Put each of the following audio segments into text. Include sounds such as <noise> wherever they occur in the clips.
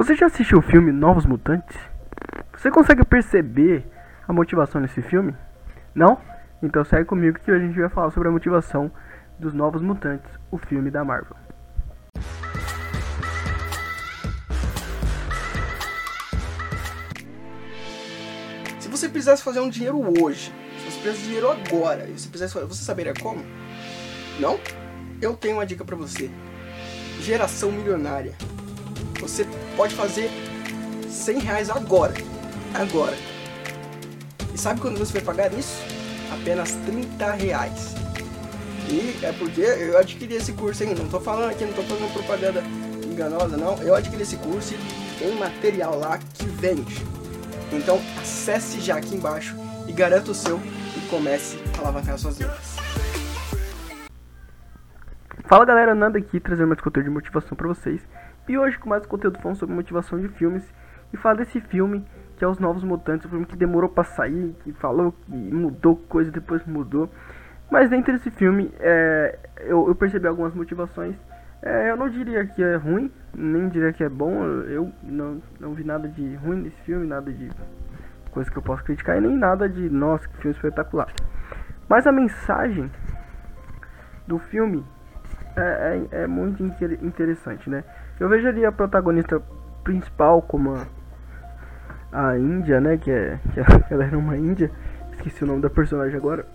Você já assistiu o filme Novos Mutantes? Você consegue perceber a motivação nesse filme? Não? Então segue comigo que hoje a gente vai falar sobre a motivação dos Novos Mutantes, o filme da Marvel. Se você precisasse fazer um dinheiro hoje, se você precisasse dinheiro agora, e você precisasse você saberia como? Não? Eu tenho uma dica para você. Geração milionária. Você pode fazer 100 reais agora. Agora. E sabe quando você vai pagar isso? Apenas 30 reais. E é porque eu adquiri esse curso aí. Não tô falando aqui, não tô fazendo propaganda enganosa, não. Eu adquiri esse curso e tem material lá que vende. Então acesse já aqui embaixo e garanta o seu e comece a alavancar suas vendas. Fala galera, Nanda aqui trazendo mais conteúdo de motivação para vocês. E hoje com mais conteúdo falando sobre motivação de filmes e falar desse filme que é Os Novos Mutantes, um filme que demorou para sair, que falou que mudou coisa, depois mudou. Mas dentro desse filme é, eu, eu, percebi algumas motivações. É, eu não diria que é ruim, nem diria que é bom. Eu não, não vi nada de ruim nesse filme, nada de coisa que eu posso criticar e nem nada de nossa, que filme espetacular. Mas a mensagem do filme é, é, é muito interessante, né? Eu vejo ali a protagonista principal como a, a Índia, né? Que, é, que <laughs> ela era uma Índia, esqueci o nome da personagem agora.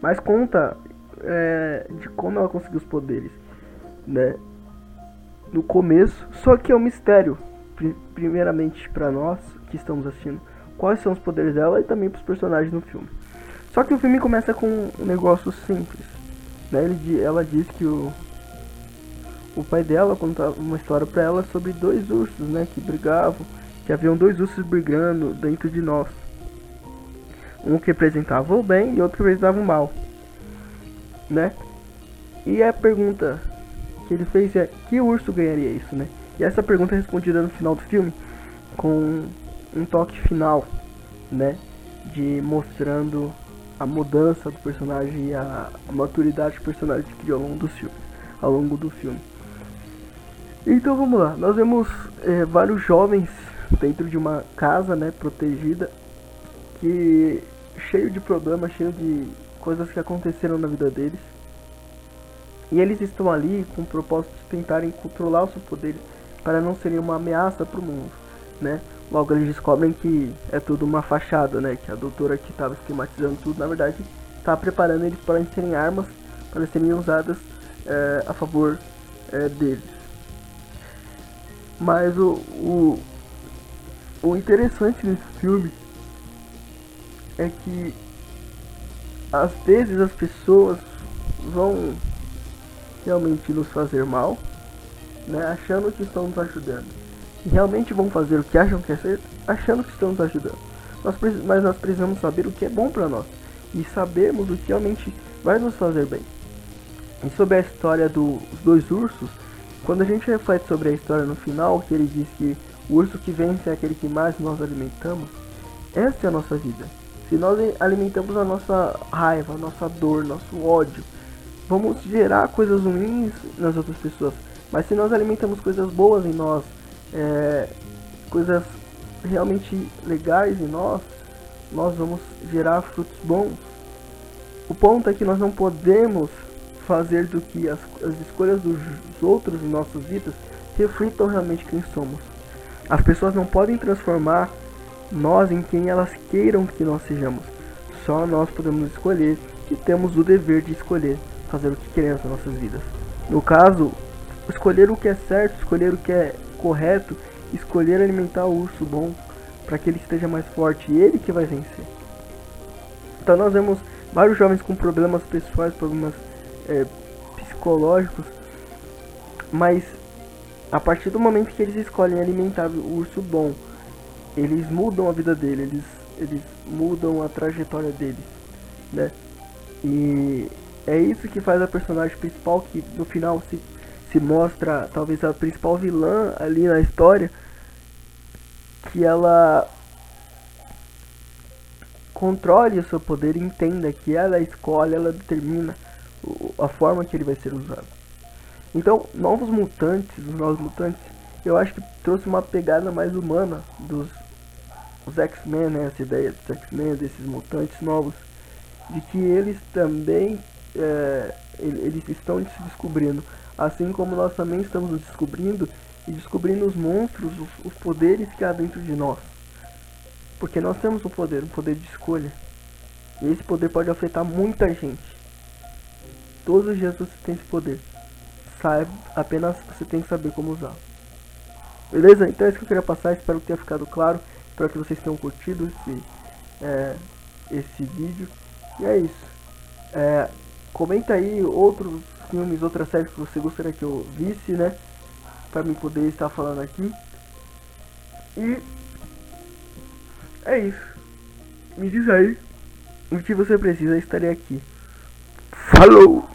Mas conta é, de como ela conseguiu os poderes, né? No começo, só que é um mistério, primeiramente para nós que estamos assistindo, quais são os poderes dela e também para os personagens no filme. Só que o filme começa com um negócio simples, né? Ele, ela diz que o o pai dela conta uma história para ela sobre dois ursos, né, que brigavam, que haviam dois ursos brigando dentro de nós. Um que representava o bem e outro que representava o mal, né? E a pergunta que ele fez é: que urso ganharia isso, né? E essa pergunta é respondida no final do filme com um toque final, né, de mostrando a mudança do personagem e a maturidade que o personagem criou ao longo do filme, ao longo do filme. Então vamos lá, nós vemos é, vários jovens dentro de uma casa, né, protegida, que cheio de problemas, cheio de coisas que aconteceram na vida deles. E eles estão ali com o propósito de tentarem controlar o seu poder para não serem uma ameaça para o mundo, né? Logo eles descobrem que é tudo uma fachada, né? Que a doutora que estava esquematizando tudo, na verdade, está preparando eles para serem armas para serem usadas é, a favor é, deles. Mas o, o, o interessante nesse filme é que às vezes as pessoas vão realmente nos fazer mal, né, achando que estão nos ajudando. E realmente vão fazer o que acham que é certo, achando que estão nos ajudando. Nós, mas nós precisamos saber o que é bom para nós e sabermos o que realmente vai nos fazer bem. E sobre a história dos dois ursos, quando a gente reflete sobre a história no final, que ele diz que o urso que vence é aquele que mais nós alimentamos, essa é a nossa vida. Se nós alimentamos a nossa raiva, a nossa dor, nosso ódio, vamos gerar coisas ruins nas outras pessoas. Mas se nós alimentamos coisas boas em nós, é, coisas realmente legais em nós, nós vamos gerar frutos bons. O ponto é que nós não podemos fazer do que as, as escolhas dos outros em nossas vidas reflitam realmente quem somos. As pessoas não podem transformar nós em quem elas queiram que nós sejamos. Só nós podemos escolher e temos o dever de escolher fazer o que queremos nas nossas vidas. No caso, escolher o que é certo, escolher o que é correto, escolher alimentar o urso bom para que ele esteja mais forte e ele que vai vencer. Então nós vemos vários jovens com problemas pessoais, problemas é, psicológicos, mas a partir do momento que eles escolhem alimentar o urso bom, eles mudam a vida dele, eles, eles mudam a trajetória deles, né? E é isso que faz a personagem principal, que no final se, se mostra talvez a principal vilã ali na história, que ela controle o seu poder entenda que ela escolhe, ela determina a forma que ele vai ser usado. Então, novos mutantes, os novos mutantes, eu acho que trouxe uma pegada mais humana dos os X-Men, né? Essa ideia dos X-Men, desses mutantes novos, de que eles também é, eles estão se descobrindo, assim como nós também estamos nos descobrindo e descobrindo os monstros, os, os poderes que há dentro de nós. Porque nós temos um poder, um poder de escolha. E esse poder pode afetar muita gente. Todos os dias você tem esse poder. Saiba, apenas você tem que saber como usar. Beleza? Então é isso que eu queria passar. Espero que tenha ficado claro. Espero que vocês tenham curtido esse, é, esse vídeo. E é isso. É, comenta aí outros filmes, outras séries que você gostaria que eu visse, né? Pra mim poder estar falando aqui. E é isso. Me diz aí o que você precisa, estarei aqui. Falou!